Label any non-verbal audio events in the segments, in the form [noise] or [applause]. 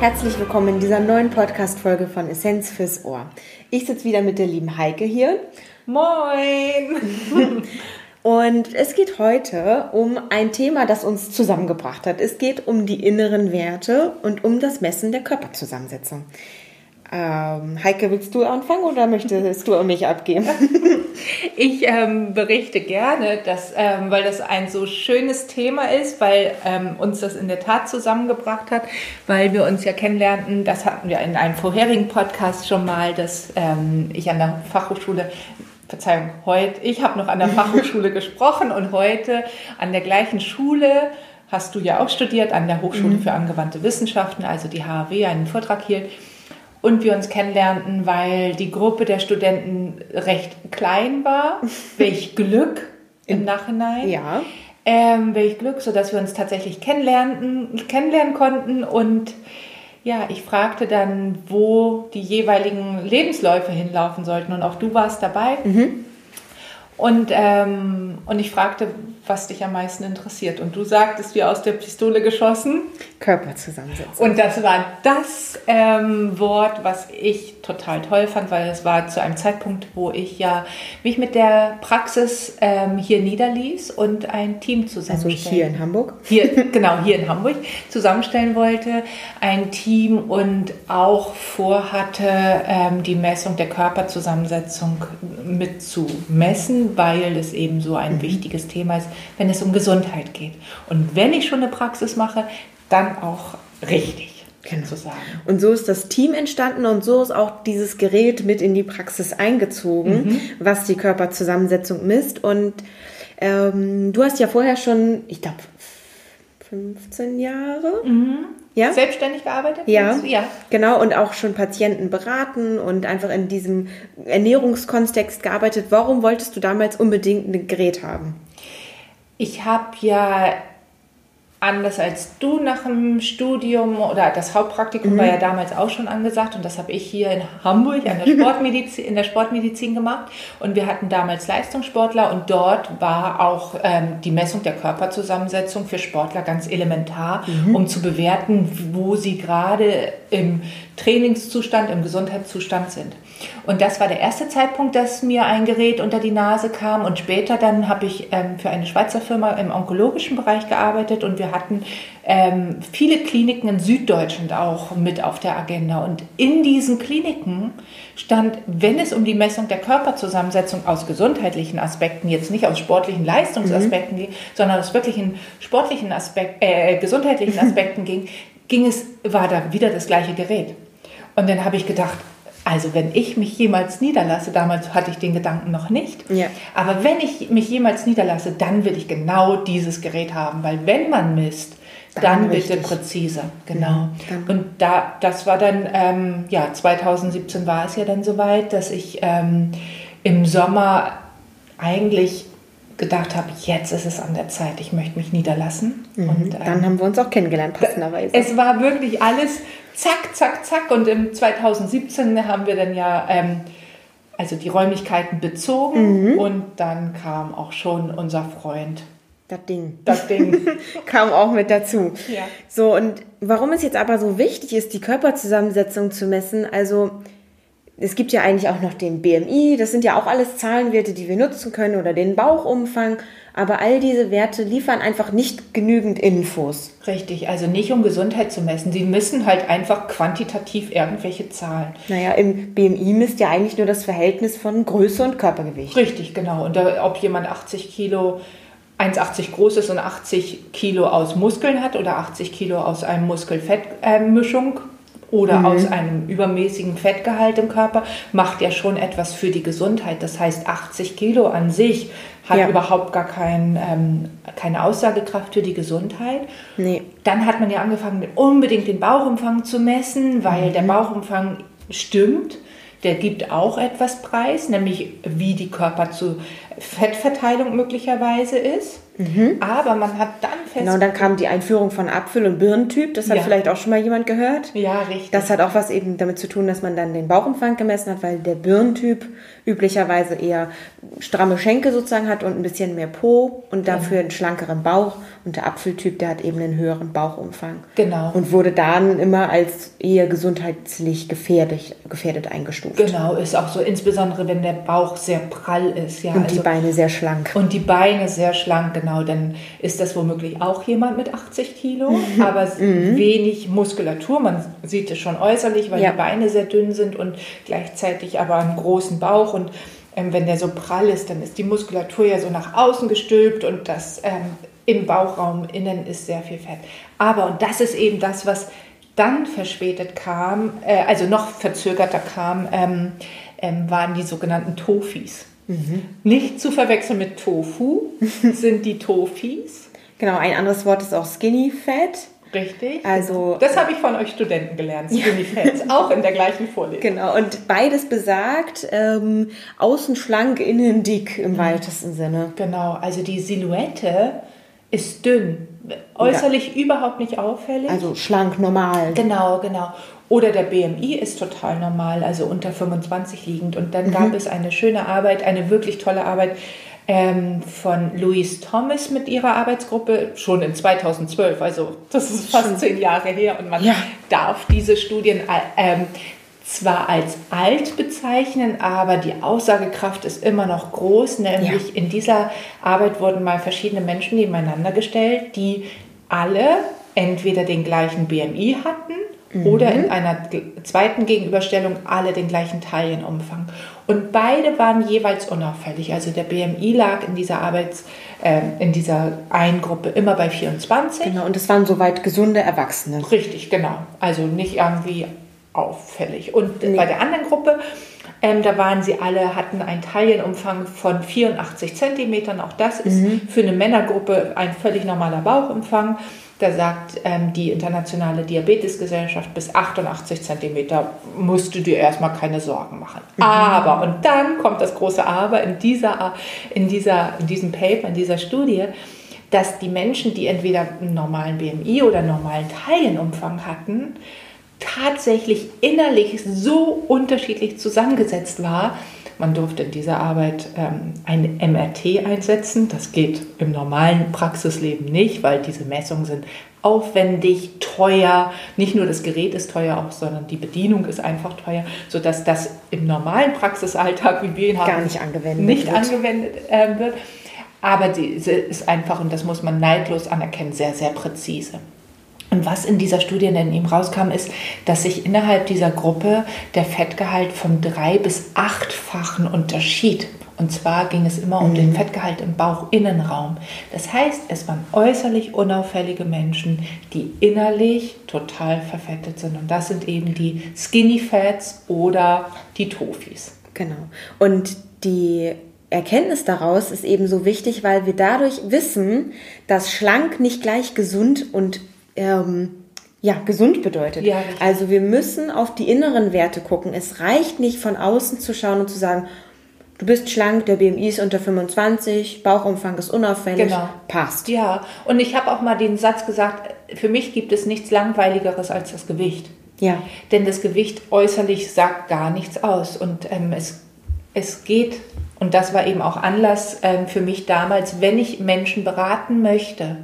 Herzlich willkommen in dieser neuen Podcast-Folge von Essenz fürs Ohr. Ich sitze wieder mit der lieben Heike hier. Moin! [laughs] Und es geht heute um ein Thema, das uns zusammengebracht hat. Es geht um die inneren Werte und um das Messen der Körperzusammensetzung. Ähm, Heike, willst du anfangen oder möchtest du mich abgeben? [laughs] Ich ähm, berichte gerne, dass, ähm, weil das ein so schönes Thema ist, weil ähm, uns das in der Tat zusammengebracht hat, weil wir uns ja kennenlernten. Das hatten wir in einem vorherigen Podcast schon mal, dass ähm, ich an der Fachhochschule Verzeihung, heute, ich habe noch an der [laughs] Fachhochschule gesprochen und heute an der gleichen Schule hast du ja auch studiert, an der Hochschule mhm. für angewandte Wissenschaften, also die HAW, einen Vortrag hielt. Und wir uns kennenlernten, weil die Gruppe der Studenten recht klein war. [laughs] Welch Glück im Nachhinein. Ja. Ähm, welch Glück, sodass wir uns tatsächlich kennenlernten, kennenlernen konnten und ja, ich fragte dann, wo die jeweiligen Lebensläufe hinlaufen sollten und auch du warst dabei. Mhm. Und, ähm, und ich fragte, was dich am meisten interessiert. Und du sagtest, wie aus der Pistole geschossen. Körperzusammensetzung. Und das war das ähm, Wort, was ich total toll fand, weil es war zu einem Zeitpunkt, wo ich ja mich mit der Praxis ähm, hier niederließ und ein Team zusammenstellen. Also hier in Hamburg? Hier, genau, hier in Hamburg zusammenstellen wollte. Ein Team und auch vorhatte, ähm, die Messung der Körperzusammensetzung mit zu messen, weil es eben so ein mhm. wichtiges Thema ist, wenn es um Gesundheit geht. Und wenn ich schon eine Praxis mache, dann auch richtig. Genau. Sozusagen. Und so ist das Team entstanden und so ist auch dieses Gerät mit in die Praxis eingezogen, mhm. was die Körperzusammensetzung misst. Und ähm, du hast ja vorher schon, ich glaube, 15 Jahre. Mhm. Ja? Selbstständig gearbeitet? Ja, ja, genau. Und auch schon Patienten beraten und einfach in diesem Ernährungskontext gearbeitet. Warum wolltest du damals unbedingt ein Gerät haben? Ich habe ja anders als du nach dem Studium oder das Hauptpraktikum mhm. war ja damals auch schon angesagt und das habe ich hier in Hamburg an der [laughs] Sportmedizin, in der Sportmedizin gemacht und wir hatten damals Leistungssportler und dort war auch ähm, die Messung der Körperzusammensetzung für Sportler ganz elementar, mhm. um zu bewerten, wo sie gerade im Trainingszustand, im Gesundheitszustand sind. Und das war der erste Zeitpunkt, dass mir ein Gerät unter die Nase kam. Und später dann habe ich ähm, für eine Schweizer Firma im onkologischen Bereich gearbeitet und wir hatten ähm, viele Kliniken in Süddeutschland auch mit auf der Agenda. Und in diesen Kliniken stand, wenn es um die Messung der Körperzusammensetzung aus gesundheitlichen Aspekten, jetzt nicht aus sportlichen Leistungsaspekten mhm. ging, sondern aus wirklichen sportlichen Aspekten, äh, gesundheitlichen [laughs] Aspekten ging, ging es, war da wieder das gleiche Gerät. Und dann habe ich gedacht, also wenn ich mich jemals niederlasse, damals hatte ich den Gedanken noch nicht, ja. aber wenn ich mich jemals niederlasse, dann will ich genau dieses Gerät haben, weil wenn man misst, dann, dann bitte präzise, genau. Ja, und da, das war dann, ähm, ja, 2017 war es ja dann soweit, dass ich ähm, im Sommer eigentlich gedacht habe, jetzt ist es an der Zeit, ich möchte mich niederlassen. Mhm. Und, ähm, dann haben wir uns auch kennengelernt, passenderweise. Es war wirklich alles zack, zack, zack. Und im 2017 haben wir dann ja ähm, also die Räumlichkeiten bezogen mhm. und dann kam auch schon unser Freund. Das Ding. Das Ding. [laughs] kam auch mit dazu. Ja. So, und warum es jetzt aber so wichtig ist, die Körperzusammensetzung zu messen, also es gibt ja eigentlich auch noch den BMI, das sind ja auch alles Zahlenwerte, die wir nutzen können oder den Bauchumfang, aber all diese Werte liefern einfach nicht genügend Infos. Richtig, also nicht um Gesundheit zu messen, sie messen halt einfach quantitativ irgendwelche Zahlen. Naja, im BMI misst ja eigentlich nur das Verhältnis von Größe und Körpergewicht. Richtig, genau. Und da, ob jemand 80 Kilo 1,80 groß ist und 80 Kilo aus Muskeln hat oder 80 Kilo aus einem Muskelfettmischung, oder mhm. aus einem übermäßigen Fettgehalt im Körper, macht ja schon etwas für die Gesundheit. Das heißt, 80 Kilo an sich hat ja. überhaupt gar kein, ähm, keine Aussagekraft für die Gesundheit. Nee. Dann hat man ja angefangen, unbedingt den Bauchumfang zu messen, weil mhm. der Bauchumfang stimmt. Der gibt auch etwas preis, nämlich wie die Körper zu, Fettverteilung möglicherweise ist. Mhm. Aber man hat dann fest. Genau, dann kam die Einführung von Apfel- und Birnentyp. Das hat ja. vielleicht auch schon mal jemand gehört. Ja, richtig. Das hat auch was eben damit zu tun, dass man dann den Bauchumfang gemessen hat, weil der Birnentyp üblicherweise eher stramme Schenkel sozusagen hat und ein bisschen mehr Po und dafür mhm. einen schlankeren Bauch. Und der Apfeltyp, der hat eben einen höheren Bauchumfang. Genau. Und wurde dann immer als eher gesundheitlich gefährdet, gefährdet eingestuft. Genau, ist auch so, insbesondere wenn der Bauch sehr prall ist. Ja, und also, die Beine sehr schlank. Und die Beine sehr schlank, genau dann ist das womöglich auch jemand mit 80 Kilo, mhm. aber mhm. wenig Muskulatur. Man sieht es schon äußerlich, weil ja. die Beine sehr dünn sind und gleichzeitig aber einen großen Bauch. Und ähm, wenn der so prall ist, dann ist die Muskulatur ja so nach außen gestülpt und das ähm, im Bauchraum innen ist sehr viel Fett. Aber, und das ist eben das, was dann verspätet kam, äh, also noch verzögerter kam, ähm, ähm waren die sogenannten Tofis. Mhm. Nicht zu verwechseln mit Tofu, sind die Tofis. Genau, ein anderes Wort ist auch Skinny Fat. Richtig. Also, das habe ich von euch Studenten gelernt, Skinny ja. Fats, [laughs] auch in der gleichen Vorlesung. Genau, und beides besagt, ähm, außen schlank, innen dick im mhm. weitesten Sinne. Genau, also die Silhouette ist dünn, äußerlich ja. überhaupt nicht auffällig. Also schlank, normal. Genau, genau. Oder der BMI ist total normal, also unter 25 liegend. Und dann mhm. gab es eine schöne Arbeit, eine wirklich tolle Arbeit ähm, von Louise Thomas mit ihrer Arbeitsgruppe, schon in 2012. Also das ist fast zehn Jahre her. Und man ja. darf diese Studien ähm, zwar als alt bezeichnen, aber die Aussagekraft ist immer noch groß. Nämlich ja. in dieser Arbeit wurden mal verschiedene Menschen nebeneinander gestellt, die alle entweder den gleichen BMI hatten Mhm. Oder in einer zweiten Gegenüberstellung alle den gleichen Taillenumfang. Und beide waren jeweils unauffällig. Also der BMI lag in dieser Arbeits, äh, in dieser einen Gruppe immer bei 24. Genau, und es waren soweit gesunde Erwachsene. Richtig, genau. Also nicht irgendwie auffällig. Und nee. bei der anderen Gruppe, ähm, da waren sie alle, hatten einen Taillenumfang von 84 Zentimetern. Auch das ist mhm. für eine Männergruppe ein völlig normaler Bauchumfang. Da sagt ähm, die Internationale Diabetesgesellschaft, bis 88 Zentimeter musst du dir erstmal keine Sorgen machen. Mhm. Aber, und dann kommt das große Aber in, dieser, in, dieser, in diesem Paper, in dieser Studie, dass die Menschen, die entweder einen normalen BMI oder einen normalen Taillenumfang hatten, tatsächlich innerlich so unterschiedlich zusammengesetzt war, man durfte in dieser Arbeit ähm, ein MRT einsetzen. Das geht im normalen Praxisleben nicht, weil diese Messungen sind aufwendig, teuer. Nicht nur das Gerät ist teuer, auch, sondern die Bedienung ist einfach teuer, sodass das im normalen Praxisalltag, wie wir ihn haben, gar nicht angewendet nicht wird. Angewendet, äh, wird. Aber diese ist einfach, und das muss man neidlos anerkennen, sehr, sehr präzise. Und was in dieser Studie dann eben rauskam, ist, dass sich innerhalb dieser Gruppe der Fettgehalt von drei bis achtfachen unterschied. Und zwar ging es immer um den mhm. Fettgehalt im Bauchinnenraum. Das heißt, es waren äußerlich unauffällige Menschen, die innerlich total verfettet sind. Und das sind eben die Skinny Fats oder die Tofis. Genau. Und die Erkenntnis daraus ist eben so wichtig, weil wir dadurch wissen, dass schlank nicht gleich gesund und ähm, ja, gesund bedeutet. Ja, also wir müssen auf die inneren Werte gucken. Es reicht nicht von außen zu schauen und zu sagen, du bist schlank, der BMI ist unter 25, Bauchumfang ist unauffällig, genau. passt. Ja, und ich habe auch mal den Satz gesagt, für mich gibt es nichts Langweiligeres als das Gewicht. Ja. Denn das Gewicht äußerlich sagt gar nichts aus. Und ähm, es, es geht, und das war eben auch Anlass ähm, für mich damals, wenn ich Menschen beraten möchte,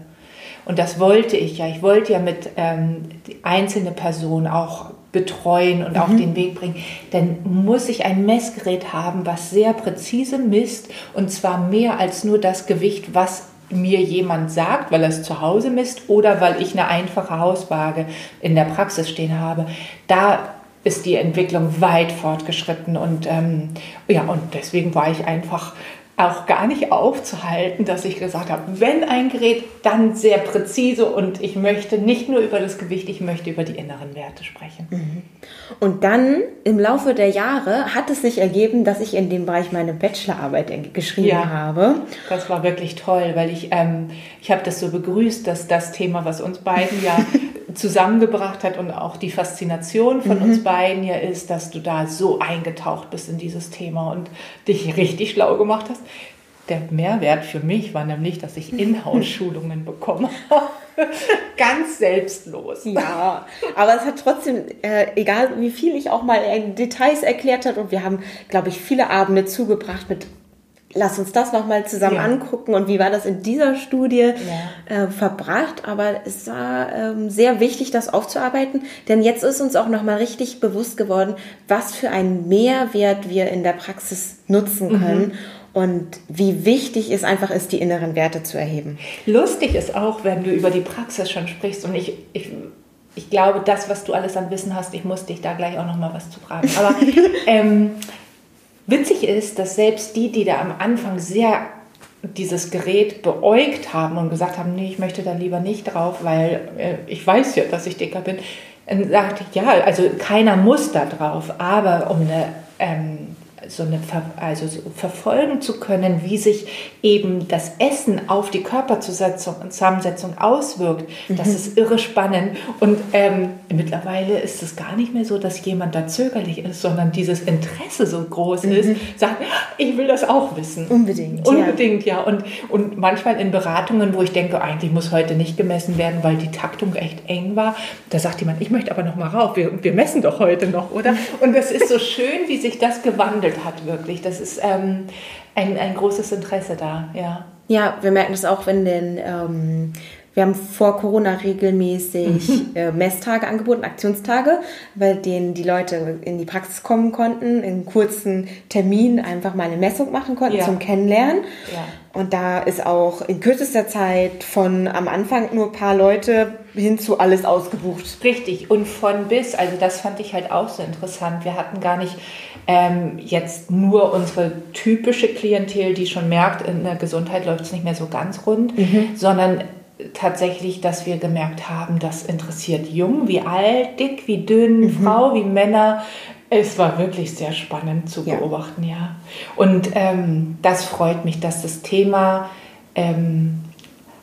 und das wollte ich ja. Ich wollte ja mit ähm, die einzelne Person auch betreuen und mhm. auf den Weg bringen. Dann muss ich ein Messgerät haben, was sehr präzise misst und zwar mehr als nur das Gewicht, was mir jemand sagt, weil er es zu Hause misst oder weil ich eine einfache Hauswaage in der Praxis stehen habe. Da ist die Entwicklung weit fortgeschritten und ähm, ja und deswegen war ich einfach auch gar nicht aufzuhalten, dass ich gesagt habe, wenn ein Gerät, dann sehr präzise und ich möchte nicht nur über das Gewicht, ich möchte über die inneren Werte sprechen. Mhm. Und dann im Laufe der Jahre hat es sich ergeben, dass ich in dem Bereich meine Bachelorarbeit geschrieben ja, habe. Das war wirklich toll, weil ich, ähm, ich habe das so begrüßt, dass das Thema, was uns beiden ja [laughs] zusammengebracht hat und auch die Faszination von mhm. uns beiden ja ist, dass du da so eingetaucht bist in dieses Thema und dich richtig schlau gemacht hast. Der Mehrwert für mich war nämlich, dass ich Inhouse-Schulungen bekomme. [laughs] Ganz selbstlos. Ja, aber es hat trotzdem, äh, egal wie viel ich auch mal in Details erklärt habe, und wir haben, glaube ich, viele Abende zugebracht mit lass uns das nochmal zusammen ja. angucken und wie war das in dieser Studie ja. äh, verbracht. Aber es war ähm, sehr wichtig, das aufzuarbeiten, denn jetzt ist uns auch nochmal richtig bewusst geworden, was für einen Mehrwert wir in der Praxis nutzen mhm. können. Mhm. Und wie wichtig es einfach ist, die inneren Werte zu erheben. Lustig ist auch, wenn du über die Praxis schon sprichst. Und ich, ich, ich glaube, das, was du alles an Wissen hast, ich muss dich da gleich auch noch mal was zu fragen. Aber [laughs] ähm, Witzig ist, dass selbst die, die da am Anfang sehr dieses Gerät beäugt haben und gesagt haben, nee, ich möchte da lieber nicht drauf, weil äh, ich weiß ja, dass ich dicker bin, dann sagte ich, ja, also keiner muss da drauf, aber um eine ähm, so eine also so verfolgen zu können, wie sich eben das Essen auf die Körperzusammensetzung auswirkt, mhm. das ist irre spannend. Und ähm, mittlerweile ist es gar nicht mehr so, dass jemand da zögerlich ist, sondern dieses Interesse so groß mhm. ist, sagt, ich will das auch wissen. Unbedingt. Unbedingt, ja. ja. Und, und manchmal in Beratungen, wo ich denke, eigentlich muss heute nicht gemessen werden, weil die Taktung echt eng war, da sagt jemand, ich möchte aber noch mal rauf, wir, wir messen doch heute noch, oder? Und das ist so schön, wie sich das gewandelt hat, wirklich. Das ist ähm, ein, ein großes Interesse da, ja. Ja, wir merken das auch, wenn den, ähm, wir haben vor Corona regelmäßig mhm. äh, Messtage angeboten, Aktionstage, bei denen die Leute in die Praxis kommen konnten, in kurzen Termin einfach mal eine Messung machen konnten ja. zum Kennenlernen. Ja. Und da ist auch in kürzester Zeit von am Anfang nur ein paar Leute hin zu alles ausgebucht. Richtig, und von bis, also das fand ich halt auch so interessant. Wir hatten gar nicht ähm, jetzt nur unsere typische Klientel, die schon merkt, in der Gesundheit läuft es nicht mehr so ganz rund, mhm. sondern tatsächlich, dass wir gemerkt haben, das interessiert jung wie alt, dick wie dünn, mhm. Frau wie Männer, es war wirklich sehr spannend zu beobachten, ja. ja. Und ähm, das freut mich, dass das Thema, ähm,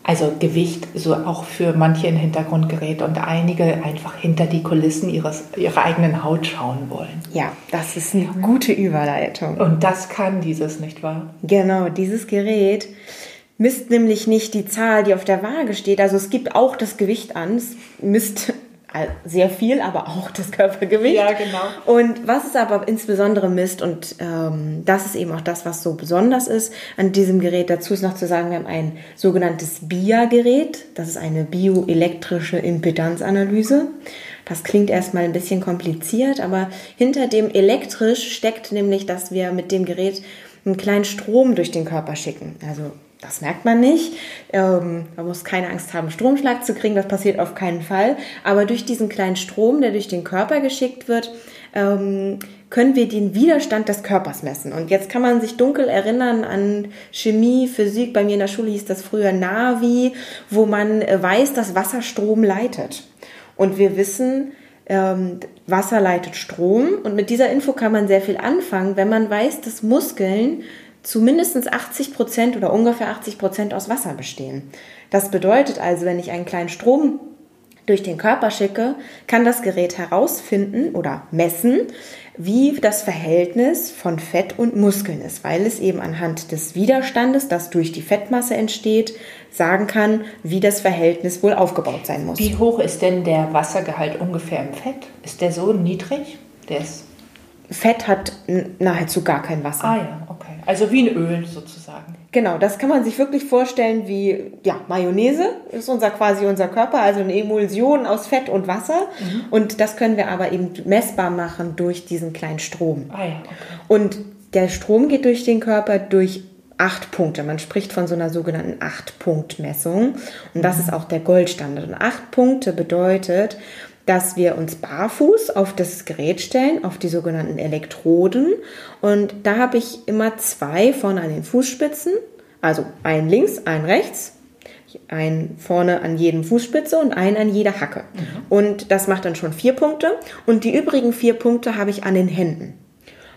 also Gewicht, so auch für manche in den Hintergrund gerät und einige einfach hinter die Kulissen ihres, ihrer eigenen Haut schauen wollen. Ja, das ist eine gute Überleitung. Und das kann dieses, nicht wahr? Genau, dieses Gerät misst nämlich nicht die Zahl, die auf der Waage steht. Also es gibt auch das Gewicht an, es misst sehr viel, aber auch das Körpergewicht. Ja, genau. Und was es aber insbesondere misst, und ähm, das ist eben auch das, was so besonders ist an diesem Gerät, dazu ist noch zu sagen, wir haben ein sogenanntes BIA-Gerät. Das ist eine bioelektrische Impedanzanalyse. Das klingt erstmal ein bisschen kompliziert, aber hinter dem elektrisch steckt nämlich, dass wir mit dem Gerät einen kleinen Strom durch den Körper schicken. Also das merkt man nicht. Ähm, man muss keine Angst haben, Stromschlag zu kriegen. Das passiert auf keinen Fall. Aber durch diesen kleinen Strom, der durch den Körper geschickt wird, ähm, können wir den Widerstand des Körpers messen. Und jetzt kann man sich dunkel erinnern an Chemie, Physik. Bei mir in der Schule hieß das früher Navi, wo man äh, weiß, dass Wasser Strom leitet. Und wir wissen, ähm, Wasser leitet Strom. Und mit dieser Info kann man sehr viel anfangen, wenn man weiß, dass Muskeln zu mindestens 80 Prozent oder ungefähr 80 Prozent aus Wasser bestehen. Das bedeutet also, wenn ich einen kleinen Strom durch den Körper schicke, kann das Gerät herausfinden oder messen, wie das Verhältnis von Fett und Muskeln ist, weil es eben anhand des Widerstandes, das durch die Fettmasse entsteht, sagen kann, wie das Verhältnis wohl aufgebaut sein muss. Wie hoch ist denn der Wassergehalt ungefähr im Fett? Ist der so niedrig? Der ist Fett hat nahezu gar kein Wasser. Ah ja. Also wie ein Öl sozusagen. Genau, das kann man sich wirklich vorstellen wie ja, Mayonnaise ist unser quasi unser Körper, also eine Emulsion aus Fett und Wasser. Mhm. Und das können wir aber eben messbar machen durch diesen kleinen Strom. Ah ja, okay. Und der Strom geht durch den Körper durch acht Punkte. Man spricht von so einer sogenannten Acht-Punkt-Messung. Und das mhm. ist auch der Goldstandard. Und acht Punkte bedeutet, dass wir uns barfuß auf das Gerät stellen, auf die sogenannten Elektroden. Und da habe ich immer zwei vorne an den Fußspitzen, also einen links, einen rechts, einen vorne an jedem Fußspitze und einen an jeder Hacke. Mhm. Und das macht dann schon vier Punkte. Und die übrigen vier Punkte habe ich an den Händen.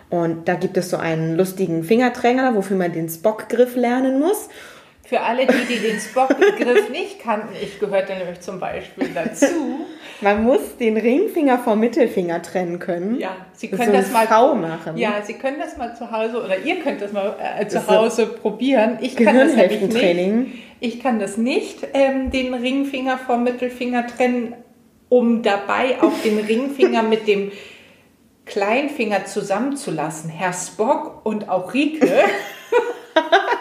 Und da gibt es so einen lustigen Fingerträger, wofür man den Spockgriff lernen muss. Für alle, die, die den Spock-Begriff nicht kannten, ich gehörte nämlich zum Beispiel dazu. [laughs] Man muss den Ringfinger vom Mittelfinger trennen können. Ja, Sie können so das mal Frau machen. Ja, Sie können das mal zu Hause oder ihr könnt das mal äh, zu Hause probieren. Ich kann das nämlich nicht. Ich kann das nicht, ähm, den Ringfinger vom Mittelfinger trennen, um dabei auch den Ringfinger [laughs] mit dem Kleinfinger zusammenzulassen. Herr Spock und auch Rike [laughs]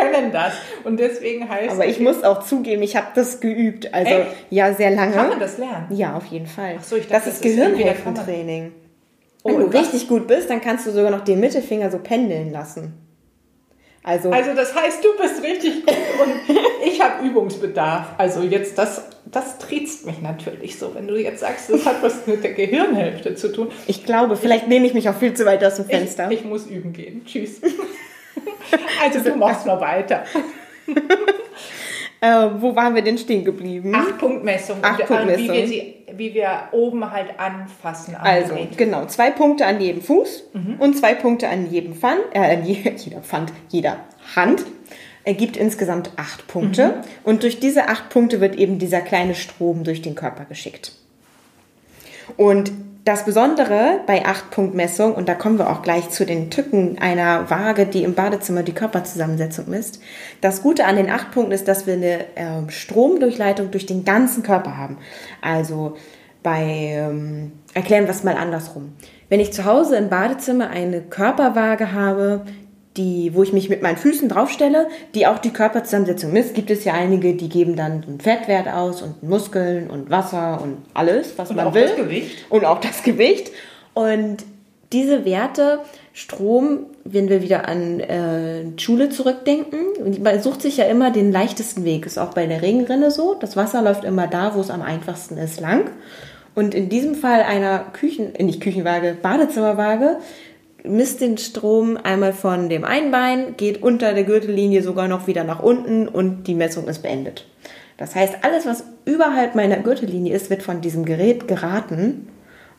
können das. Und deswegen heißt Aber ich muss auch zugeben, ich habe das geübt. Also Echt? ja, sehr lange. Kann man das lernen? Ja, auf jeden Fall. Ach so, ich das dachte, ist das ist irgendwie, da Gehirnhälftentraining. Oh, Wenn du und was- richtig gut bist, dann kannst du sogar noch den Mittelfinger so pendeln lassen. Also, Also das heißt, du bist richtig gut und ich habe Übungsbedarf. Also jetzt, das, das triezt mich natürlich so, wenn du jetzt sagst, das hat was mit der Gehirnhälfte zu tun. ich glaube, vielleicht lehne ich mich auch viel zu weit aus dem Fenster. Ich, ich muss üben gehen. Tschüss. [laughs] Also du machst mal weiter. [laughs] äh, wo waren wir denn stehen geblieben? Acht-Punkt-Messung. Acht-Punkt-Messung. Wie wir, sie, wie wir oben halt anfassen. Also, Gerät. genau, zwei Punkte an jedem Fuß Mhm. und zwei Punkte an jedem Pfand, äh, an je, [laughs] jeder Pfand, jeder Hand. Ergibt insgesamt acht Punkte. Mhm. Und durch diese acht Punkte wird eben dieser kleine Strom durch den Körper geschickt. Und das Besondere bei 8-Punkt-Messung, und da kommen wir auch gleich zu den Tücken einer Waage, die im Badezimmer die Körperzusammensetzung misst. Das Gute an den 8 Punkten ist, dass wir eine ähm, Stromdurchleitung durch den ganzen Körper haben. Also bei, ähm, erklären wir es mal andersrum. Wenn ich zu Hause im Badezimmer eine Körperwaage habe, die, wo ich mich mit meinen Füßen draufstelle, die auch die Körperzusammensetzung misst, gibt es ja einige, die geben dann einen Fettwert aus und Muskeln und Wasser und alles, was Und man auch will. das Gewicht. Und auch das Gewicht. Und diese Werte, Strom, wenn wir wieder an äh, Schule zurückdenken, man sucht sich ja immer den leichtesten Weg. Ist auch bei der Regenrinne so. Das Wasser läuft immer da, wo es am einfachsten ist, lang. Und in diesem Fall einer Küchen, äh, nicht Küchenwaage, Badezimmerwaage, misst den Strom einmal von dem einen Bein, geht unter der Gürtellinie sogar noch wieder nach unten und die Messung ist beendet. Das heißt, alles, was überhalb meiner Gürtellinie ist, wird von diesem Gerät geraten.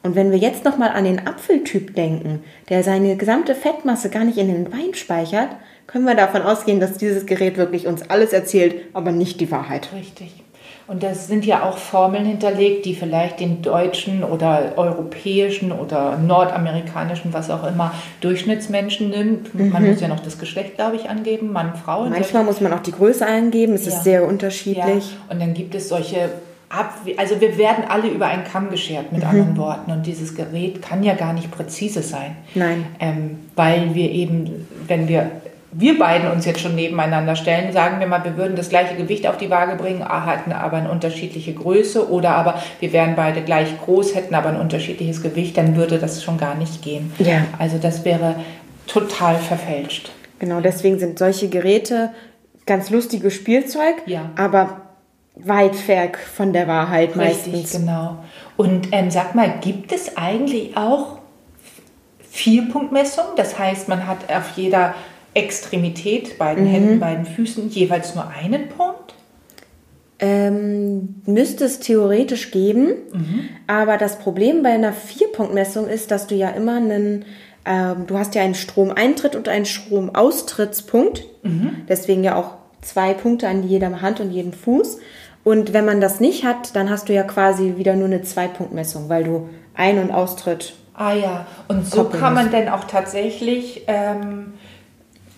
Und wenn wir jetzt nochmal an den Apfeltyp denken, der seine gesamte Fettmasse gar nicht in den Bein speichert, können wir davon ausgehen, dass dieses Gerät wirklich uns alles erzählt, aber nicht die Wahrheit. Richtig. Und das sind ja auch Formeln hinterlegt, die vielleicht den deutschen oder europäischen oder nordamerikanischen, was auch immer, Durchschnittsmenschen nimmt. Man muss ja noch das Geschlecht, glaube ich, angeben, Mann, Frau. Manchmal muss man auch die Größe eingeben, es Ja. ist sehr Ja, unterschiedlich. und dann gibt es solche Ab also wir werden alle über einen Kamm geschert, mit anderen Worten. Und dieses Gerät kann ja gar nicht präzise sein. Nein. Ähm, weil wir eben, wenn wir, wir beiden uns jetzt schon nebeneinander stellen, sagen wir mal, wir würden das gleiche Gewicht auf die Waage bringen, hatten aber eine unterschiedliche Größe oder aber wir wären beide gleich groß, hätten aber ein unterschiedliches Gewicht, dann würde das schon gar nicht gehen. Ja. Also das wäre total verfälscht. Genau, deswegen sind solche Geräte ganz lustiges Spielzeug, Ja. aber weit weg von der Wahrheit Richtig, meistens. genau. Und ähm, sag mal, gibt es eigentlich auch Vierpunktmessung? Das heißt, man hat auf jeder Extremität, beiden Mhm. Händen, beiden Füßen jeweils nur einen Punkt? Ähm, müsste es theoretisch geben, Mhm. aber das Problem bei einer Vierpunktmessung ist, dass du ja immer einen, ähm, du hast ja einen Stromeintritt und einen Stromaustrittspunkt, Mhm. deswegen ja auch zwei Punkte an jeder Hand und jedem Fuß. Und wenn man das nicht hat, dann hast du ja quasi wieder nur eine Zwei-Punkt-Messung, weil du Ein- und Austritt Ah ja, und so kann man denn auch tatsächlich ähm,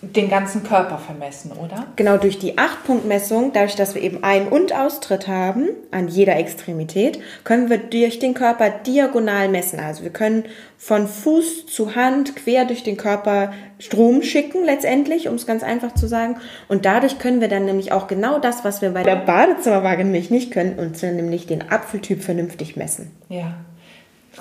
den ganzen Körper vermessen, oder? Genau durch die 8-Punkt-Messung, dadurch, dass wir eben Ein- und Austritt haben an jeder Extremität, können wir durch den Körper diagonal messen. Also wir können von Fuß zu Hand quer durch den Körper Strom schicken, letztendlich, um es ganz einfach zu sagen. Und dadurch können wir dann nämlich auch genau das, was wir bei der Badezimmerwaage nämlich nicht können, und zwar nämlich den Apfeltyp vernünftig messen. Ja,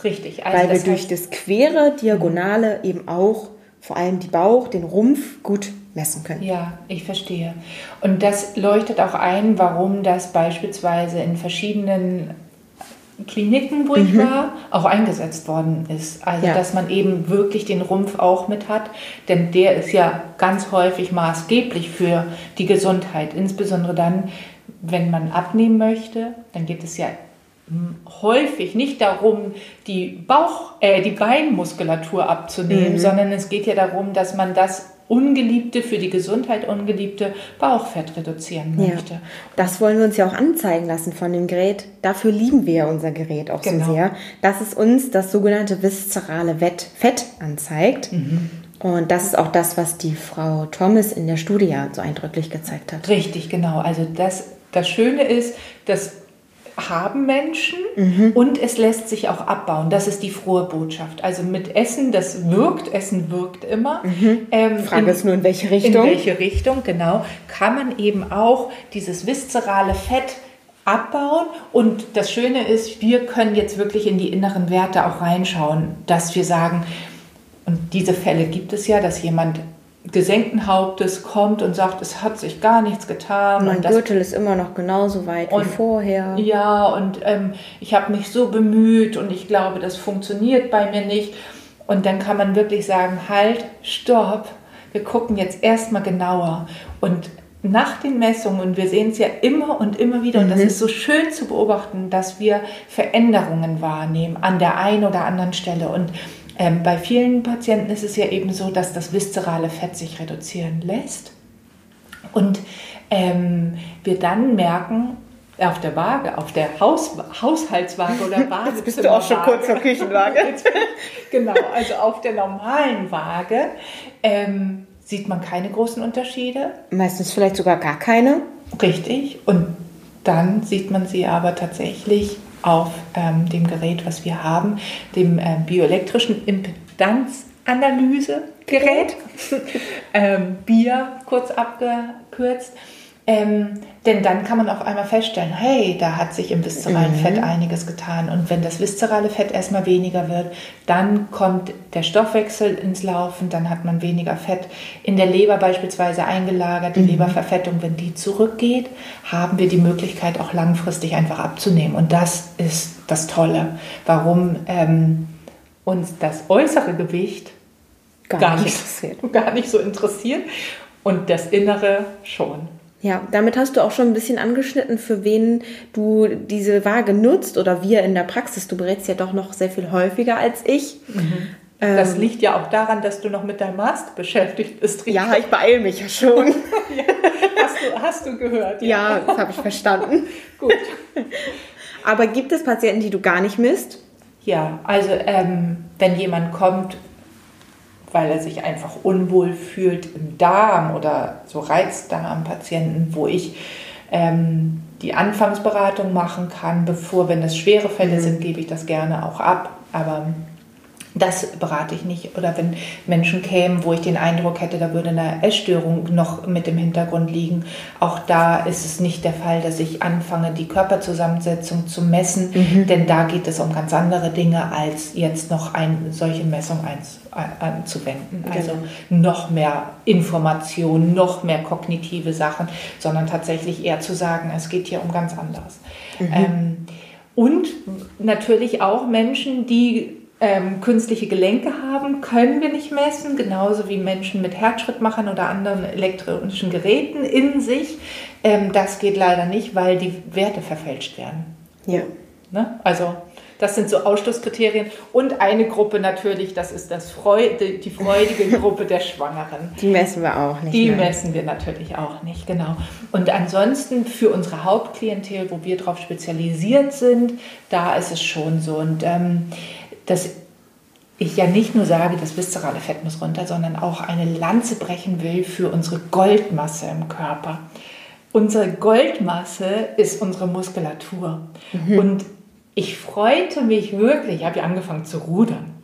richtig. Also Weil wir durch das quere, diagonale eben auch vor allem die Bauch, den Rumpf gut messen können. Ja, ich verstehe. Und das leuchtet auch ein, warum das beispielsweise in verschiedenen Kliniken, wo ich war, auch eingesetzt worden ist. Also, Mhm. Ja. dass man eben wirklich den Rumpf auch mit hat, denn der ist ja ganz häufig maßgeblich für die Gesundheit. Insbesondere dann, wenn man abnehmen möchte, dann geht es ja häufig nicht darum, die Bauch, äh, die Beinmuskulatur abzunehmen, mhm. sondern es geht ja darum, dass man das ungeliebte, für die Gesundheit ungeliebte Bauchfett reduzieren möchte. Ja, das wollen wir uns ja auch anzeigen lassen von dem Gerät. Dafür lieben wir ja unser Gerät auch genau. so sehr, dass es uns das sogenannte viszerale Fett anzeigt. Mhm. Und das ist auch das, was die Frau Thomas in der Studie so eindrücklich gezeigt hat. Richtig, genau. Also das, das Schöne ist, dass haben Menschen mhm. und es lässt sich auch abbauen. Das ist die frohe Botschaft. Also mit Essen, das wirkt, Essen wirkt immer. Mhm. Ähm, Frage in, ist nur, in welche Richtung? In welche Richtung, genau. Kann man eben auch dieses viszerale Fett abbauen. Und das Schöne ist, wir können jetzt wirklich in die inneren Werte auch reinschauen, dass wir sagen, und diese Fälle gibt es ja, dass jemand gesenkten Hauptes kommt und sagt, es hat sich gar nichts getan. Mein Gürtel ist immer noch genauso weit und, wie vorher. Ja, und ähm, ich habe mich so bemüht und ich glaube, das funktioniert bei mir nicht. Und dann kann man wirklich sagen, halt, stopp, wir gucken jetzt erstmal genauer. Und nach den Messungen, und wir sehen es ja immer und immer wieder, mhm. und das mhm. ist so schön zu beobachten, dass wir Veränderungen wahrnehmen an der einen oder anderen Stelle. Und ähm, bei vielen Patienten ist es ja eben so, dass das viszerale Fett sich reduzieren lässt und ähm, wir dann merken, auf der Waage, auf der Haus, Haushaltswaage oder Waage. [laughs] Jetzt bist du auch schon kurz zur Küchenwaage. [laughs] genau, also auf der normalen Waage ähm, sieht man keine großen Unterschiede. Meistens vielleicht sogar gar keine. Richtig. Und dann sieht man sie aber tatsächlich auf ähm, dem Gerät, was wir haben, dem äh, bioelektrischen Impedanzanalysegerät, [laughs] ähm, BIA kurz abgekürzt. Ähm, denn dann kann man auf einmal feststellen, hey, da hat sich im viszeralen mhm. Fett einiges getan. Und wenn das viszerale Fett erstmal weniger wird, dann kommt der Stoffwechsel ins Laufen, dann hat man weniger Fett in der Leber beispielsweise eingelagert, die mhm. Leberverfettung, wenn die zurückgeht, haben wir die Möglichkeit auch langfristig einfach abzunehmen. Und das ist das Tolle, warum ähm, uns das äußere Gewicht gar, gar nicht, [laughs] gar nicht so interessiert und das Innere schon. Ja, damit hast du auch schon ein bisschen angeschnitten, für wen du diese Waage nutzt oder wir in der Praxis. Du berätst ja doch noch sehr viel häufiger als ich. Mhm. Das ähm, liegt ja auch daran, dass du noch mit deinem Master beschäftigt bist. Richtig? Ja, ich beeile mich ja schon. [laughs] ja. Hast, du, hast du gehört? Ja, ja das habe ich verstanden. [laughs] Gut. Aber gibt es Patienten, die du gar nicht misst? Ja, also ähm, wenn jemand kommt weil er sich einfach unwohl fühlt im Darm oder so Reizdarmpatienten, wo ich ähm, die Anfangsberatung machen kann, bevor, wenn es schwere Fälle mhm. sind, gebe ich das gerne auch ab. Aber das berate ich nicht. Oder wenn Menschen kämen, wo ich den Eindruck hätte, da würde eine Essstörung noch mit im Hintergrund liegen. Auch da ist es nicht der Fall, dass ich anfange, die Körperzusammensetzung zu messen, mhm. denn da geht es um ganz andere Dinge, als jetzt noch eine solche Messung anzuwenden. Genau. Also noch mehr Informationen, noch mehr kognitive Sachen, sondern tatsächlich eher zu sagen, es geht hier um ganz anderes. Mhm. Ähm, und natürlich auch Menschen, die ähm, künstliche Gelenke haben, können wir nicht messen, genauso wie Menschen mit Herzschrittmachern oder anderen elektronischen Geräten in sich. Ähm, das geht leider nicht, weil die Werte verfälscht werden. Ja. Ne? Also das sind so Ausschlusskriterien. Und eine Gruppe natürlich, das ist das Freude, die freudige [laughs] Gruppe der Schwangeren. Die messen wir auch nicht. Die mehr. messen wir natürlich auch nicht, genau. Und ansonsten für unsere Hauptklientel, wo wir darauf spezialisiert sind, da ist es schon so. Und ähm, dass ich ja nicht nur sage, das viszerale Fett muss runter, sondern auch eine Lanze brechen will für unsere Goldmasse im Körper. Unsere Goldmasse ist unsere Muskulatur. Mhm. Und ich freute mich wirklich, ich habe ja angefangen zu rudern.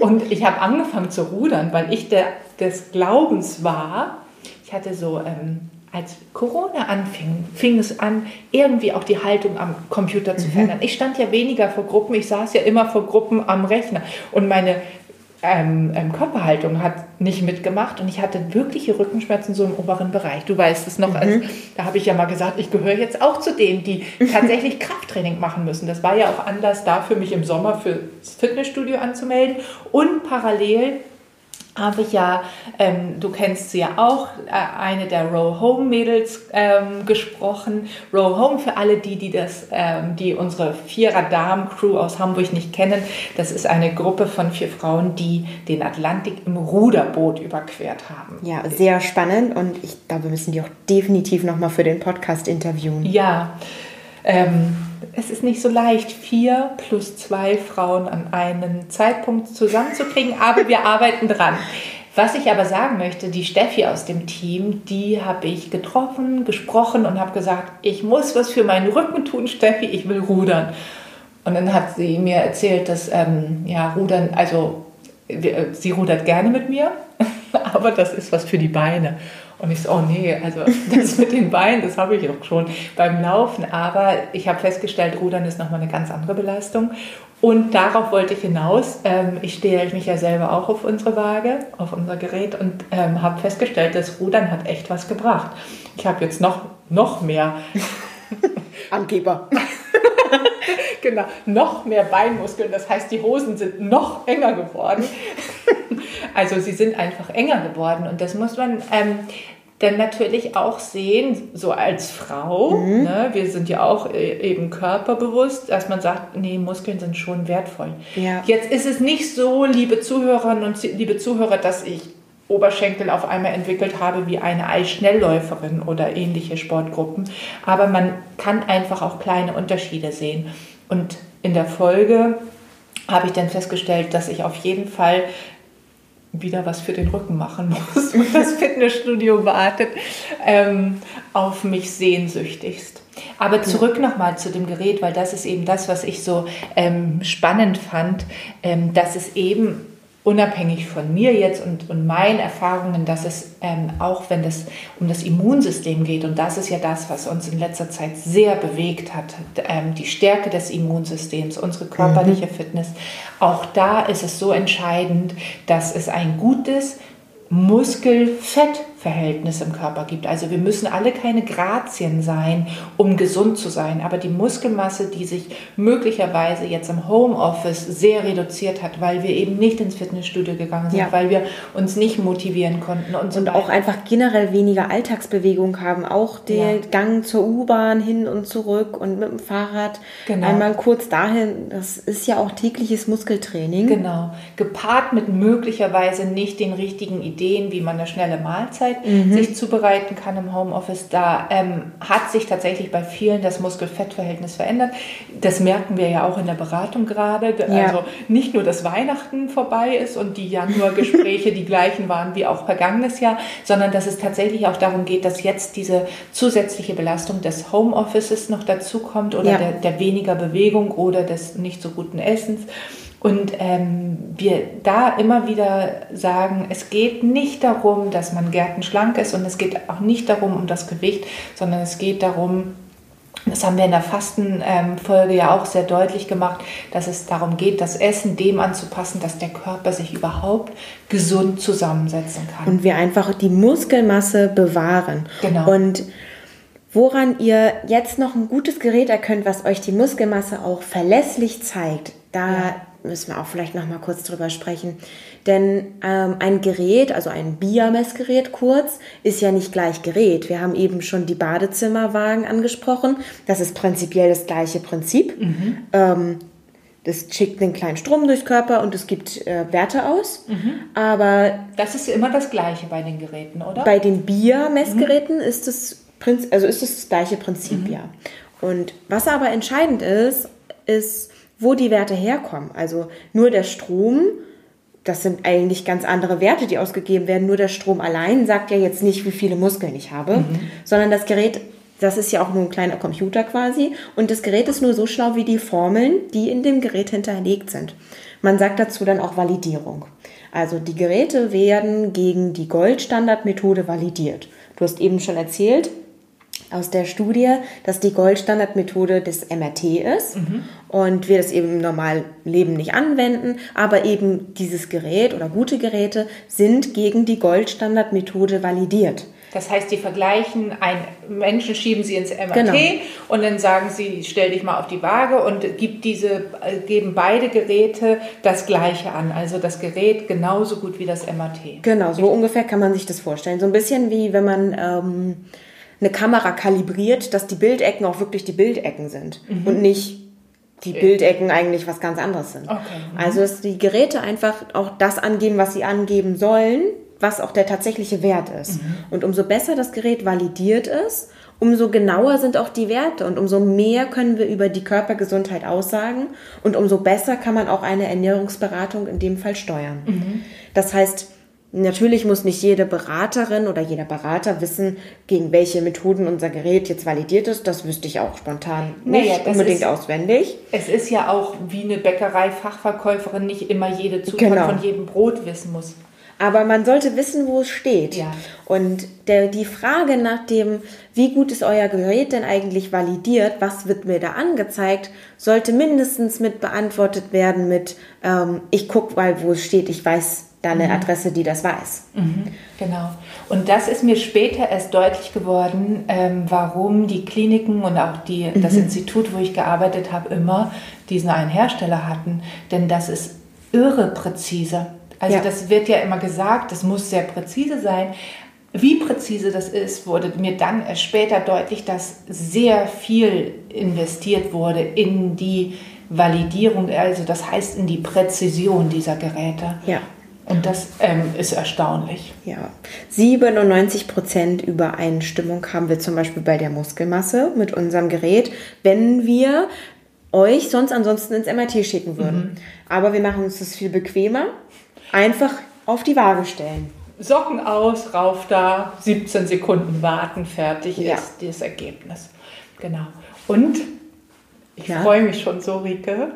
Und ich habe angefangen zu rudern, weil ich der, des Glaubens war, ich hatte so ähm, als Corona anfing, fing es an, irgendwie auch die Haltung am Computer zu mhm. verändern. Ich stand ja weniger vor Gruppen, ich saß ja immer vor Gruppen am Rechner und meine ähm, ähm, Körperhaltung hat nicht mitgemacht und ich hatte wirkliche Rückenschmerzen so im oberen Bereich. Du weißt es noch, mhm. als, da habe ich ja mal gesagt, ich gehöre jetzt auch zu denen, die tatsächlich Krafttraining machen müssen. Das war ja auch Anlass dafür, mich im Sommer fürs Fitnessstudio anzumelden und parallel habe ich ja, ähm, du kennst sie ja auch, äh, eine der Row Home Mädels ähm, gesprochen. Row Home für alle die, die das, ähm, die unsere Vierer Damen Crew aus Hamburg nicht kennen, das ist eine Gruppe von vier Frauen, die den Atlantik im Ruderboot überquert haben. Ja, sehr spannend und ich glaube, wir müssen die auch definitiv nochmal für den Podcast interviewen. Ja, ähm, es ist nicht so leicht, vier plus zwei Frauen an einen Zeitpunkt zusammenzukriegen, aber wir arbeiten dran. Was ich aber sagen möchte, die Steffi aus dem Team, die habe ich getroffen, gesprochen und habe gesagt, ich muss was für meinen Rücken tun, Steffi, ich will rudern. Und dann hat sie mir erzählt, dass ähm, ja, Rudern, also sie rudert gerne mit mir, [laughs] aber das ist was für die Beine. Und ich so, oh nee, also [laughs] das mit den Beinen, das habe ich auch schon beim Laufen. Aber ich habe festgestellt, Rudern ist nochmal eine ganz andere Belastung. Und darauf wollte ich hinaus. Ähm, ich stehe mich ja selber auch auf unsere Waage, auf unser Gerät und ähm, habe festgestellt, das Rudern hat echt was gebracht. Ich habe jetzt noch, noch mehr [laughs] Angeber. [laughs] genau, noch mehr Beinmuskeln. Das heißt, die Hosen sind noch enger geworden. also sie sind einfach enger geworden und das muss man ähm, dann natürlich auch sehen, so als Frau, mhm. ne, wir sind ja auch äh, eben körperbewusst, dass man sagt, nee, Muskeln sind schon wertvoll. Ja. Jetzt ist es nicht so, liebe Zuhörerinnen und liebe Zuhörer, dass ich Oberschenkel auf einmal entwickelt habe wie eine Eisschnellläuferin oder ähnliche Sportgruppen. Aber man kann einfach auch kleine Unterschiede sehen. Und in der Folge habe ich dann festgestellt, dass ich auf jeden Fall wieder was für den Rücken machen [laughs] muss. Und das Fitnessstudio wartet ähm, auf mich sehnsüchtigst. Aber zurück nochmal zu dem Gerät, weil das ist eben das, was ich so ähm, spannend fand, ähm, dass es eben unabhängig von mir jetzt und, und meinen Erfahrungen, dass es ähm, auch, wenn es um das Immunsystem geht, und das ist ja das, was uns in letzter Zeit sehr bewegt hat, ähm, die Stärke des Immunsystems, unsere körperliche mhm. Fitness, auch da ist es so entscheidend, dass es ein gutes Muskel-Fett Verhältnis im Körper gibt. Also wir müssen alle keine Grazien sein, um gesund zu sein. Aber die Muskelmasse, die sich möglicherweise jetzt im Homeoffice sehr reduziert hat, weil wir eben nicht ins Fitnessstudio gegangen sind, ja. weil wir uns nicht motivieren konnten und so Und auch einfach generell weniger Alltagsbewegung haben. Auch der ja. Gang zur U-Bahn hin und zurück und mit dem Fahrrad genau. einmal kurz dahin. Das ist ja auch tägliches Muskeltraining. Genau. Gepaart mit möglicherweise nicht den richtigen Ideen, wie man eine schnelle Mahlzeit Zeit mhm. sich zubereiten kann im Homeoffice. Da ähm, hat sich tatsächlich bei vielen das Muskel-Fett-Verhältnis verändert. Das merken wir ja auch in der Beratung gerade. Ja. Also nicht nur, dass Weihnachten vorbei ist und die Januargespräche [laughs] die gleichen waren wie auch vergangenes Jahr, sondern dass es tatsächlich auch darum geht, dass jetzt diese zusätzliche Belastung des Homeoffices noch dazu kommt oder ja. der, der weniger Bewegung oder des nicht so guten Essens. Und ähm, wir da immer wieder sagen, es geht nicht darum, dass man gärtenschlank ist und es geht auch nicht darum um das Gewicht, sondern es geht darum, das haben wir in der Fastenfolge ähm, ja auch sehr deutlich gemacht, dass es darum geht, das Essen dem anzupassen, dass der Körper sich überhaupt gesund zusammensetzen kann. Und wir einfach die Muskelmasse bewahren. Genau. Und woran ihr jetzt noch ein gutes Gerät erkennt, was euch die Muskelmasse auch verlässlich zeigt, da ja müssen wir auch vielleicht noch mal kurz drüber sprechen. Denn ähm, ein Gerät, also ein BIA-Messgerät kurz, ist ja nicht gleich Gerät. Wir haben eben schon die Badezimmerwagen angesprochen. Das ist prinzipiell das gleiche Prinzip. Mhm. Ähm, das schickt einen kleinen Strom durchs Körper und es gibt äh, Werte aus. Mhm. Aber das ist immer das Gleiche bei den Geräten, oder? Bei den BIA-Messgeräten mhm. ist es also ist es das gleiche Prinzip, mhm. ja. Und was aber entscheidend ist, ist wo die Werte herkommen. Also nur der Strom, das sind eigentlich ganz andere Werte, die ausgegeben werden. Nur der Strom allein sagt ja jetzt nicht, wie viele Muskeln ich habe, mhm. sondern das Gerät, das ist ja auch nur ein kleiner Computer quasi. Und das Gerät ist nur so schlau wie die Formeln, die in dem Gerät hinterlegt sind. Man sagt dazu dann auch Validierung. Also die Geräte werden gegen die Goldstandardmethode validiert. Du hast eben schon erzählt, aus der Studie, dass die Goldstandardmethode des MRT ist mhm. und wir das eben im normalen Leben nicht anwenden, aber eben dieses Gerät oder gute Geräte sind gegen die Goldstandardmethode validiert. Das heißt, die vergleichen, einen Menschen schieben sie ins MRT Genau. und dann sagen sie, stell dich mal auf die Waage und diese, äh, geben beide Geräte das Gleiche an. Also das Gerät genauso gut wie das MRT. Genau, so ungefähr kann man sich das vorstellen. So ein bisschen wie wenn man ähm, eine Kamera kalibriert, dass die Bildecken auch wirklich die Bildecken sind und nicht die Bildecken eigentlich was ganz anderes sind. Okay. Also dass die Geräte einfach auch das angeben, was sie angeben sollen, was auch der tatsächliche Wert ist. Und umso besser das Gerät validiert ist, umso genauer sind auch die Werte und umso mehr können wir über die Körpergesundheit aussagen und umso besser kann man auch eine Ernährungsberatung in dem Fall steuern. Das heißt, natürlich muss nicht jede Beraterin oder jeder Berater wissen, gegen welche Methoden unser Gerät jetzt validiert ist. Das wüsste ich auch spontan nicht Naja, unbedingt ist- auswendig. Es ist ja auch wie eine Bäckerei-Fachverkäuferin nicht immer jede Zutat Genau. von jedem Brot wissen muss. Aber man sollte wissen, wo es steht. Ja. Und der, die Frage nach dem, wie gut ist euer Gerät denn eigentlich validiert, was wird mir da angezeigt, sollte mindestens mit beantwortet werden mit, ähm, ich gucke mal, wo es steht, ich weiß da eine Adresse, die das weiß. Genau. Und das ist mir später erst deutlich geworden, ähm, warum die Kliniken und auch die, das Institut, wo ich gearbeitet habe, immer diesen einen Hersteller hatten. Denn das ist irre präzise. Also Ja. das wird ja immer gesagt, das muss sehr präzise sein. Wie präzise das ist, wurde mir dann erst später deutlich, dass sehr viel investiert wurde in die Validierung, also das heißt in die Präzision dieser Geräte. Ja. Und das ähm, ist erstaunlich. Ja, 97% Übereinstimmung haben wir zum Beispiel bei der Muskelmasse mit unserem Gerät, wenn wir euch sonst ansonsten ins MRT schicken würden. Aber wir machen uns das viel bequemer. Einfach auf die Waage stellen. Socken aus, rauf da, 17 Sekunden warten, fertig Ja. ist das Ergebnis. Genau. Und ich Ja. freue mich schon so, Rike.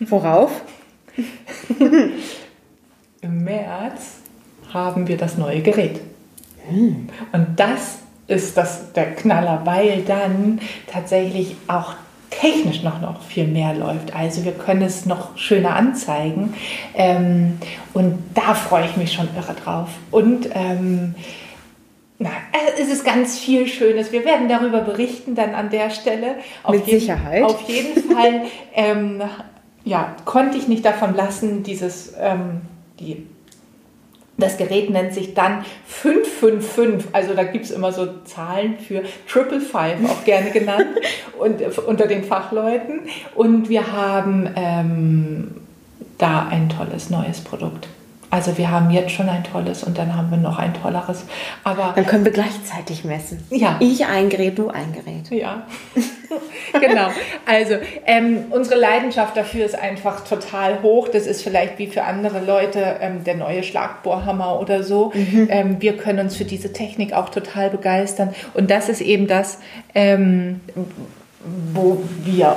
Worauf? [laughs] Im März haben wir das neue Gerät. Hm. Und das ist das, der Knaller, weil dann tatsächlich auch technisch noch, noch viel mehr läuft. Also wir können es noch schöner anzeigen. Ähm, und da freue ich mich schon irre drauf. Und ähm, na, es ist ganz viel Schönes. Wir werden darüber berichten dann an der Stelle. Auf Mit jeden, Sicherheit. Auf jeden Fall [laughs] ähm, ja, konnte ich nicht davon lassen, dieses, ähm, die, das Gerät nennt sich dann 555. Also da gibt es immer so Zahlen für Triple Five, auch gerne genannt, [laughs] und, äh, unter den Fachleuten. Und wir haben ähm, da ein tolles neues Produkt. Also wir haben jetzt schon ein tolles und dann haben wir noch ein tolleres. Aber Dann können wir gleichzeitig messen. Ja. Ich ein Gerät, du ein Gerät. ja, [laughs] genau. Also ähm, unsere Leidenschaft dafür ist einfach total hoch. Das ist vielleicht wie für andere Leute ähm, der neue Schlagbohrhammer oder so. Ähm, wir können uns für diese Technik auch total begeistern. Und das ist eben das, ähm, wo wir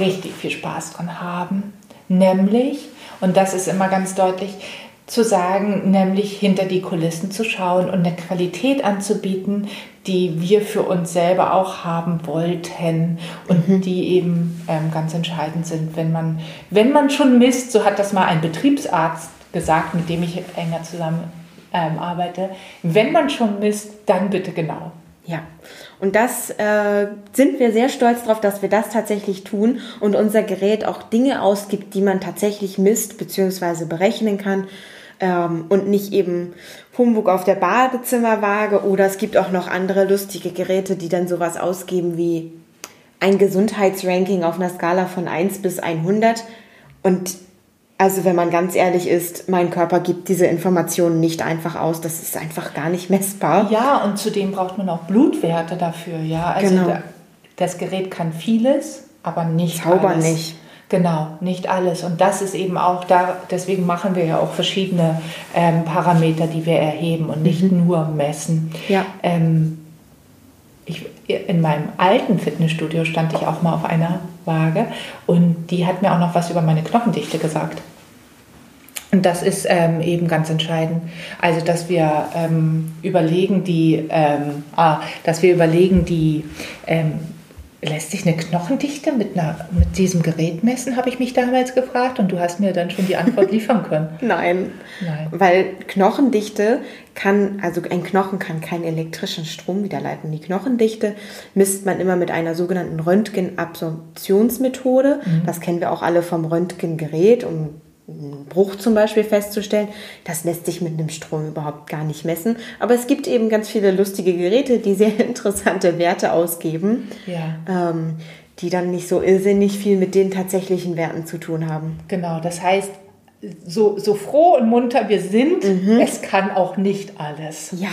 richtig viel Spaß dran haben. Nämlich, und das ist immer ganz deutlich, zu sagen, nämlich hinter die Kulissen zu schauen und eine Qualität anzubieten, die wir für uns selber auch haben wollten und die eben ähm, ganz entscheidend sind, wenn man, wenn man schon misst, so hat das mal ein Betriebsarzt gesagt, mit dem ich enger zusammen ähm, arbeite, wenn man schon misst, dann bitte genau. Ja, und das äh, sind wir sehr stolz darauf, dass wir das tatsächlich tun und unser Gerät auch Dinge ausgibt, die man tatsächlich misst bzw. berechnen kann. Ähm, und nicht eben Humbug auf der Badezimmerwaage oder es gibt auch noch andere lustige Geräte, die dann sowas ausgeben wie ein Gesundheitsranking auf einer Skala von 1 bis 100 und also wenn man ganz ehrlich ist, mein Körper gibt diese Informationen nicht einfach aus, das ist einfach gar nicht messbar. Ja, und zudem braucht man auch Blutwerte dafür, ja. Also Genau. da, das Gerät kann vieles, aber nicht Zauber alles. nicht. Genau, nicht alles. Und das ist eben auch da, deswegen machen wir ja auch verschiedene ähm, Parameter, die wir erheben und nicht nur messen. Ja. Ähm, ich, in meinem alten Fitnessstudio stand ich auch mal auf einer Waage und die hat mir auch noch was über meine Knochendichte gesagt. Und das ist ähm, eben ganz entscheidend. Also, dass wir ähm, überlegen, die, ähm, ah, dass wir überlegen, die ähm, lässt sich eine Knochendichte mit, einer, mit diesem Gerät messen, habe ich mich damals gefragt. Und du hast mir dann schon die Antwort [laughs] liefern können. Nein. Nein. Weil Knochendichte kann, also ein Knochen kann keinen elektrischen Strom wiederleiten. Die Knochendichte misst man immer mit einer sogenannten Röntgenabsorptionsmethode. Mhm. Das kennen wir auch alle vom Röntgengerät, um einen Bruch zum Beispiel festzustellen. Das lässt sich mit einem Strom überhaupt gar nicht messen. Aber es gibt eben ganz viele lustige Geräte, die sehr [laughs] interessante Werte ausgeben, ja. ähm, die dann nicht so irrsinnig viel mit den tatsächlichen Werten zu tun haben. Genau, das heißt, so, so froh und munter wir sind, mhm. es kann auch nicht alles. Ja.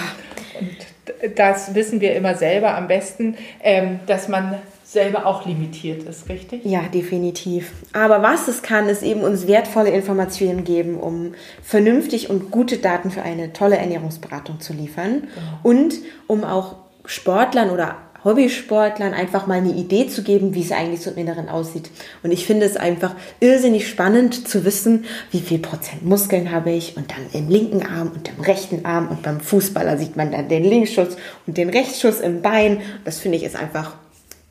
Und das wissen wir immer selber am besten, ähm, dass man selber auch limitiert ist, richtig? Ja, definitiv. Aber was es kann, ist eben uns wertvolle Informationen geben, um vernünftig und gute Daten für eine tolle Ernährungsberatung zu liefern genau. und um auch Sportlern oder Hobbysportlern einfach mal eine Idee zu geben, wie es eigentlich so im Inneren aussieht. Und ich finde es einfach irrsinnig spannend zu wissen, wie viel Prozent Muskeln habe ich und dann im linken Arm und im rechten Arm und beim Fußballer sieht man dann den Linksschuss und den Rechtsschuss im Bein. Das finde ich ist einfach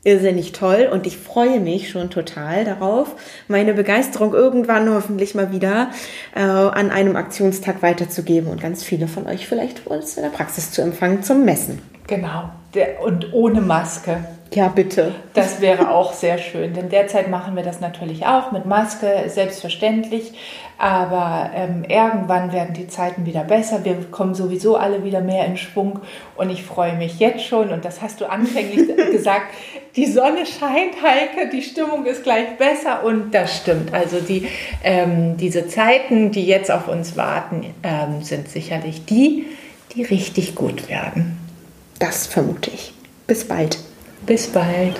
irrsinnig toll und ich freue mich schon total darauf, meine Begeisterung irgendwann hoffentlich mal wieder äh, an einem Aktionstag weiterzugeben und ganz viele von euch vielleicht bei uns in der Praxis zu empfangen zum Messen. Genau, der, und ohne Maske. Ja, bitte. Das wäre auch sehr schön, denn derzeit machen wir das natürlich auch mit Maske, selbstverständlich. Aber ähm, irgendwann werden die Zeiten wieder besser. Wir kommen sowieso alle wieder mehr in Schwung. Und ich freue mich jetzt schon, und das hast du anfänglich [laughs] gesagt, die Sonne scheint, Heike, die Stimmung ist gleich besser. Und das stimmt. Also die, ähm, diese Zeiten, die jetzt auf uns warten, ähm, sind sicherlich die, die richtig gut werden. Das vermute ich. Bis bald. Bis bald.